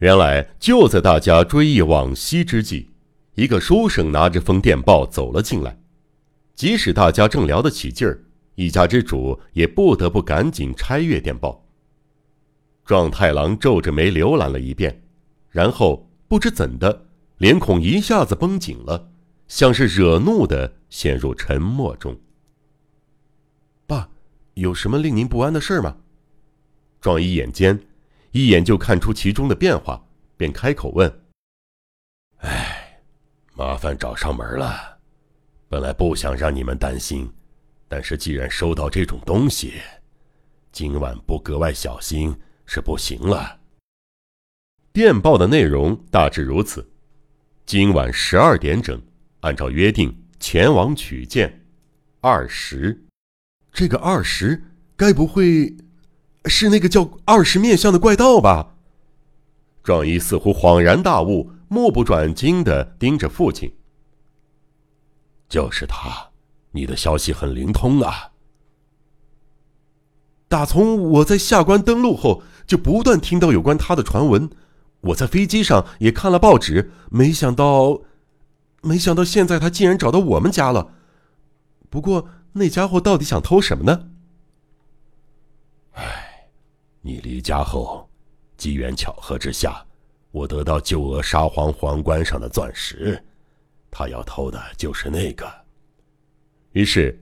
原来就在大家追忆往昔之际，一个书生拿着封电报走了进来。即使大家正聊得起劲儿，一家之主也不得不赶紧拆阅电报。壮太郎皱着眉浏览了一遍，然后不知怎的，脸孔一下子绷紧了，像是惹怒的陷入沉默中。爸，有什么令您不安的事吗？壮一眼尖。一眼就看出其中的变化，便开口问：“哎，麻烦找上门了。本来不想让你们担心，但是既然收到这种东西，今晚不格外小心是不行了。”电报的内容大致如此：今晚十二点整，按照约定前往取件。二十，这个二十该不会……是那个叫二十面相的怪盗吧？壮一似乎恍然大悟，目不转睛的盯着父亲。就是他，你的消息很灵通啊！打从我在下关登陆后，就不断听到有关他的传闻。我在飞机上也看了报纸，没想到，没想到现在他竟然找到我们家了。不过那家伙到底想偷什么呢？你离家后，机缘巧合之下，我得到旧额沙皇皇冠上的钻石，他要偷的就是那个。于是，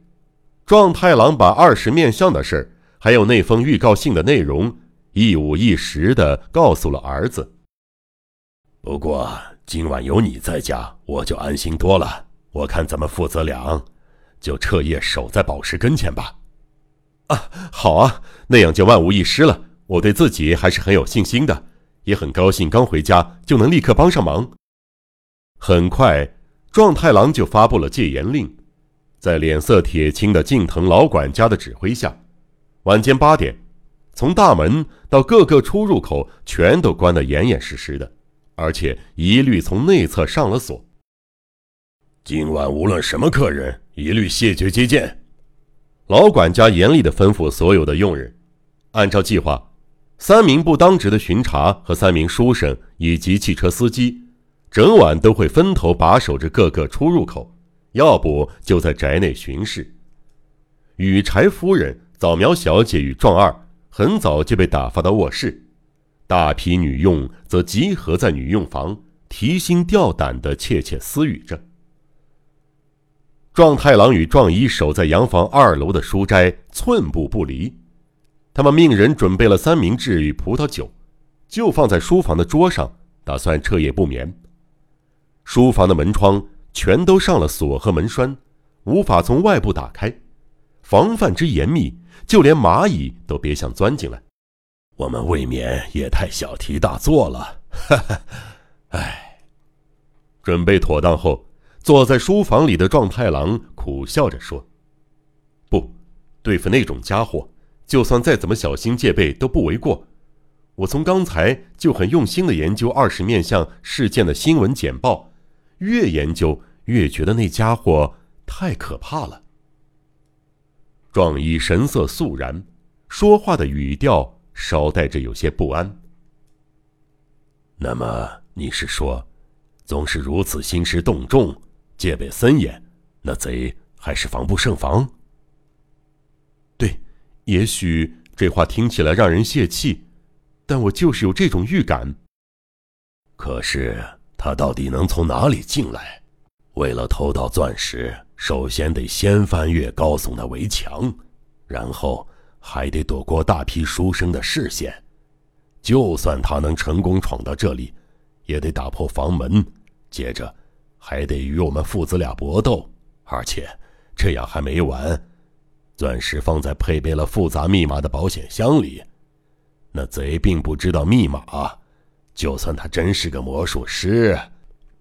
壮太郎把二十面相的事还有那封预告信的内容，一五一十的告诉了儿子。不过今晚有你在家，我就安心多了。我看咱们父子俩，就彻夜守在宝石跟前吧。啊，好啊，那样就万无一失了。我对自己还是很有信心的，也很高兴刚回家就能立刻帮上忙。很快，壮太郎就发布了戒严令，在脸色铁青的近藤老管家的指挥下，晚间八点，从大门到各个出入口全都关得严严实实的，而且一律从内侧上了锁。今晚无论什么客人，一律谢绝接见。老管家严厉地吩咐所有的佣人，按照计划。三名不当值的巡查和三名书生以及汽车司机，整晚都会分头把守着各个出入口，要不就在宅内巡视。羽柴夫人、早苗小姐与壮二很早就被打发到卧室，大批女佣则集合在女佣房，提心吊胆地窃窃私语着。壮太郎与壮一守在洋房二楼的书斋，寸步不离。他们命人准备了三明治与葡萄酒，就放在书房的桌上，打算彻夜不眠。书房的门窗全都上了锁和门栓，无法从外部打开，防范之严密，就连蚂蚁都别想钻进来。我们未免也太小题大做了，哈哈！唉。准备妥当后，坐在书房里的壮太郎苦笑着说：“不，对付那种家伙。”就算再怎么小心戒备都不为过。我从刚才就很用心的研究二十面相事件的新闻简报，越研究越觉得那家伙太可怕了。壮一神色肃然，说话的语调稍带着有些不安。那么你是说，总是如此兴师动众，戒备森严，那贼还是防不胜防？也许这话听起来让人泄气，但我就是有这种预感。可是他到底能从哪里进来？为了偷到钻石，首先得先翻越高耸的围墙，然后还得躲过大批书生的视线。就算他能成功闯到这里，也得打破房门，接着还得与我们父子俩搏斗。而且这样还没完。钻石放在配备了复杂密码的保险箱里，那贼并不知道密码。就算他真是个魔术师，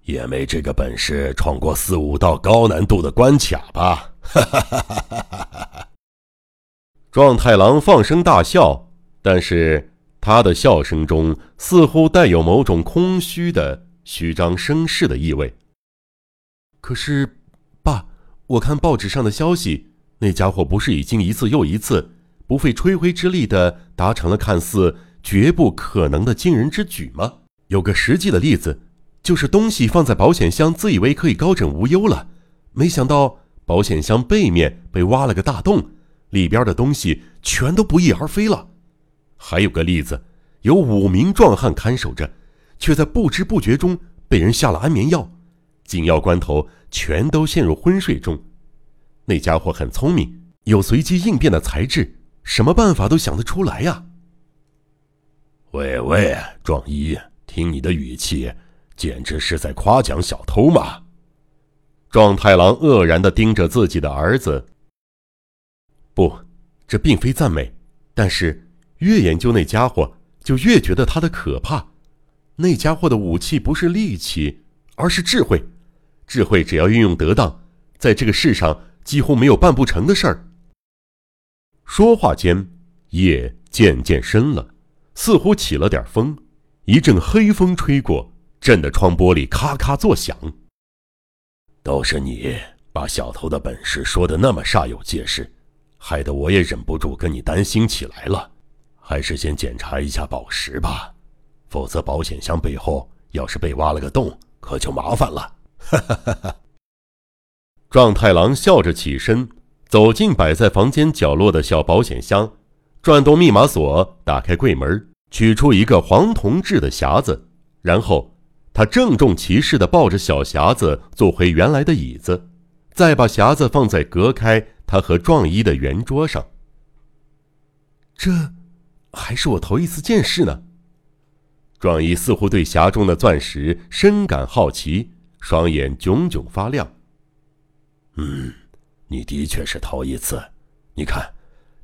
也没这个本事闯过四五道高难度的关卡吧？哈哈哈哈哈哈！壮太郎放声大笑，但是他的笑声中似乎带有某种空虚的、虚张声势的意味。可是，爸，我看报纸上的消息。那家伙不是已经一次又一次不费吹灰之力的达成了看似绝不可能的惊人之举吗？有个实际的例子，就是东西放在保险箱，自以为可以高枕无忧了，没想到保险箱背面被挖了个大洞，里边的东西全都不翼而飞了。还有个例子，有五名壮汉看守着，却在不知不觉中被人下了安眠药，紧要关头全都陷入昏睡中。那家伙很聪明，有随机应变的才智，什么办法都想得出来呀。喂喂，壮一，听你的语气，简直是在夸奖小偷嘛！壮太郎愕然的盯着自己的儿子。不，这并非赞美，但是越研究那家伙，就越觉得他的可怕。那家伙的武器不是力气，而是智慧。智慧只要运用得当，在这个世上几乎没有办不成的事儿。说话间，夜渐渐深了。似乎起了点风，一阵黑风吹过，震得窗玻璃咔咔作响。都是你把小偷的本事说的那么煞有介事，害得我也忍不住跟你担心起来了。还是先检查一下宝石吧，否则保险箱背后要是被挖了个洞，可就麻烦了。哈哈哈哈！壮太郎笑着起身，走进摆在房间角落的小保险箱。转动密码锁，打开柜门，取出一个黄铜制的匣子，然后他郑重其事地抱着小匣子坐回原来的椅子，再把匣子放在隔开他和壮一的圆桌上。这，还是我头一次见识呢。壮一似乎对匣中的钻石深感好奇，双眼炯炯发亮。嗯，你的确是头一次，你看。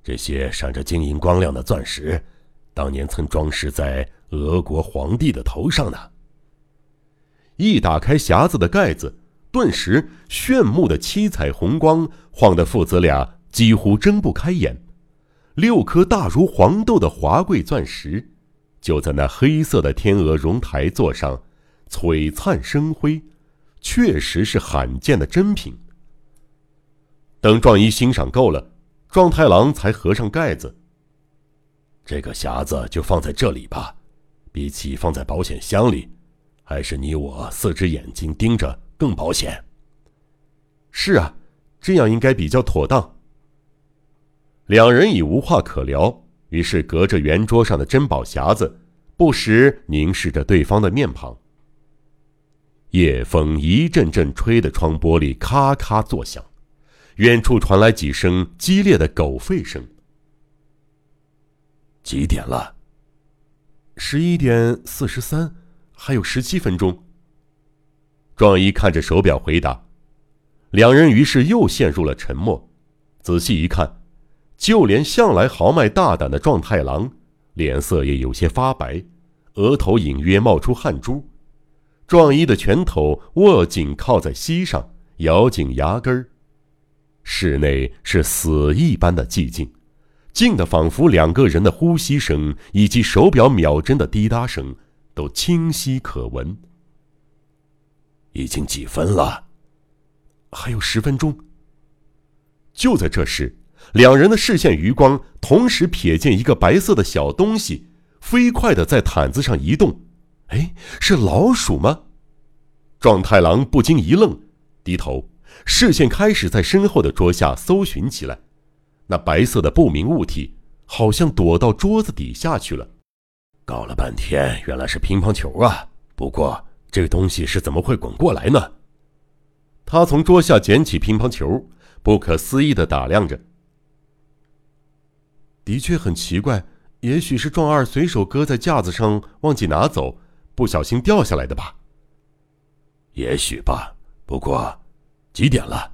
这些闪着晶莹光亮的钻石，当年曾装饰在俄国皇帝的头上呢。一打开匣子的盖子，顿时炫目的七彩红光晃得父子俩几乎睁不开眼。六颗大如黄豆的华贵钻石，就在那黑色的天鹅绒台座上，璀璨生辉，确实是罕见的珍品。等壮一欣赏够了。壮太郎才合上盖子。这个匣子就放在这里吧，比起放在保险箱里，还是你我四只眼睛盯着更保险。是啊，这样应该比较妥当。两人已无话可聊，于是隔着圆桌上的珍宝匣子，不时凝视着对方的面庞。夜风一阵阵吹得窗玻璃咔咔作响。远处传来几声激烈的狗吠声。几点了？十一点四十三，还有十七分钟。壮一看着手表回答。两人于是又陷入了沉默。仔细一看，就连向来豪迈大胆的壮太郎，脸色也有些发白，额头隐约冒出汗珠。壮一的拳头握紧靠在膝上，咬紧牙根儿。室内是死一般的寂静，静的仿佛两个人的呼吸声以及手表秒针的滴答声都清晰可闻。已经几分了？还有十分钟。就在这时，两人的视线余光同时瞥见一个白色的小东西，飞快的在毯子上移动。哎，是老鼠吗？壮太郎不禁一愣，低头。视线开始在身后的桌下搜寻起来，那白色的不明物体好像躲到桌子底下去了。搞了半天，原来是乒乓球啊！不过这东西是怎么会滚过来呢？他从桌下捡起乒乓球，不可思议的打量着。的确很奇怪，也许是壮二随手搁在架子上忘记拿走，不小心掉下来的吧。也许吧，不过。几点了？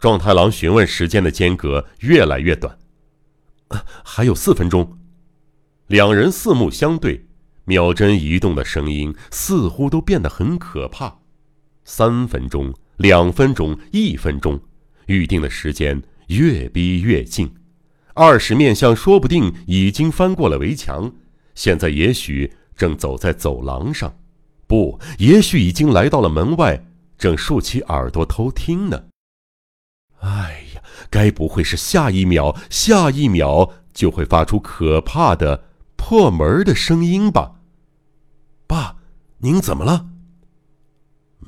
壮太郎询问时间的间隔越来越短，还有四分钟。两人四目相对，秒针移动的声音似乎都变得很可怕。三分钟，两分钟，一分钟，预定的时间越逼越近。二十面相说不定已经翻过了围墙，现在也许正走在走廊上，不，也许已经来到了门外。正竖起耳朵偷听呢。哎呀，该不会是下一秒、下一秒就会发出可怕的破门的声音吧？爸，您怎么了？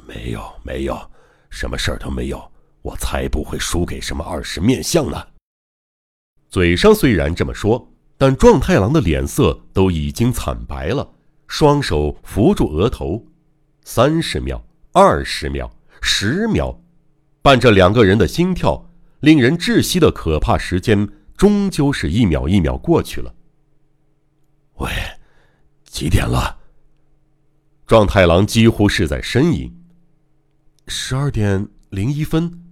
没有，没有，什么事儿都没有。我才不会输给什么二十面相呢。嘴上虽然这么说，但壮太郎的脸色都已经惨白了，双手扶住额头。三十秒，二十秒，十秒，伴着两个人的心跳，令人窒息的可怕时间，终究是一秒一秒过去了。喂，几点了？壮太郎几乎是在呻吟。十二点零一分。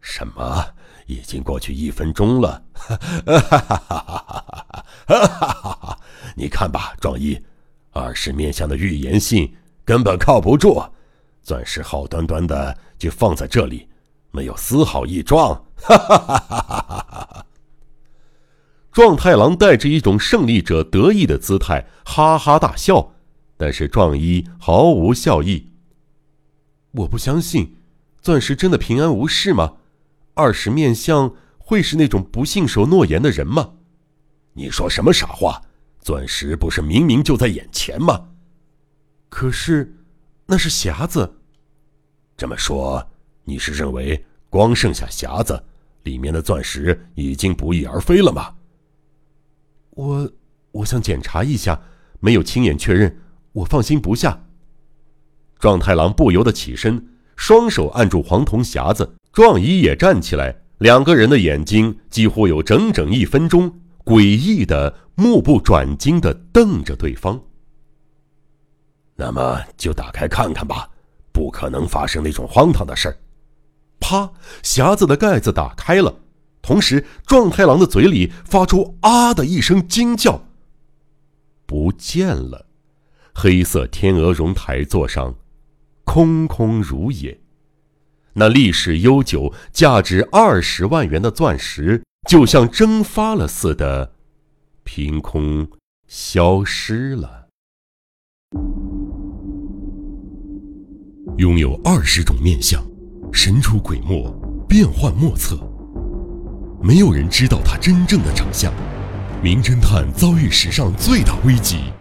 什么？已经过去一分钟了！哈哈哈哈哈！哈！你看吧，壮一，二十面相的预言信根本靠不住，钻石好端端的就放在这里，没有丝毫异状！哈哈哈哈哈哈！壮太郎带着一种胜利者得意的姿态，哈哈大笑，但是壮一毫无笑意。我不相信，钻石真的平安无事吗？二十面相会是那种不信守诺言的人吗？你说什么傻话？钻石不是明明就在眼前吗？可是，那是匣子。这么说，你是认为光剩下匣子，里面的钻石已经不翼而飞了吗？我，我想检查一下，没有亲眼确认，我放心不下。壮太郎不由得起身，双手按住黄铜匣子。壮一也站起来，两个人的眼睛几乎有整整一分钟，诡异的目不转睛的瞪着对方。那么就打开看看吧，不可能发生那种荒唐的事儿。啪！匣子的盖子打开了，同时壮太郎的嘴里发出“啊”的一声惊叫。不见了，黑色天鹅绒台座上，空空如也。那历史悠久、价值二十万元的钻石，就像蒸发了似的，凭空消失了。拥有二十种面相，神出鬼没，变幻莫测。没有人知道他真正的长相。名侦探遭遇史上最大危机。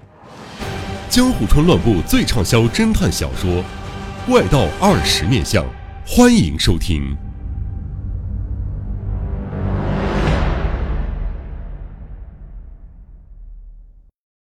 江户川乱步最畅销侦探小说《怪盗二十面相》。欢迎收听。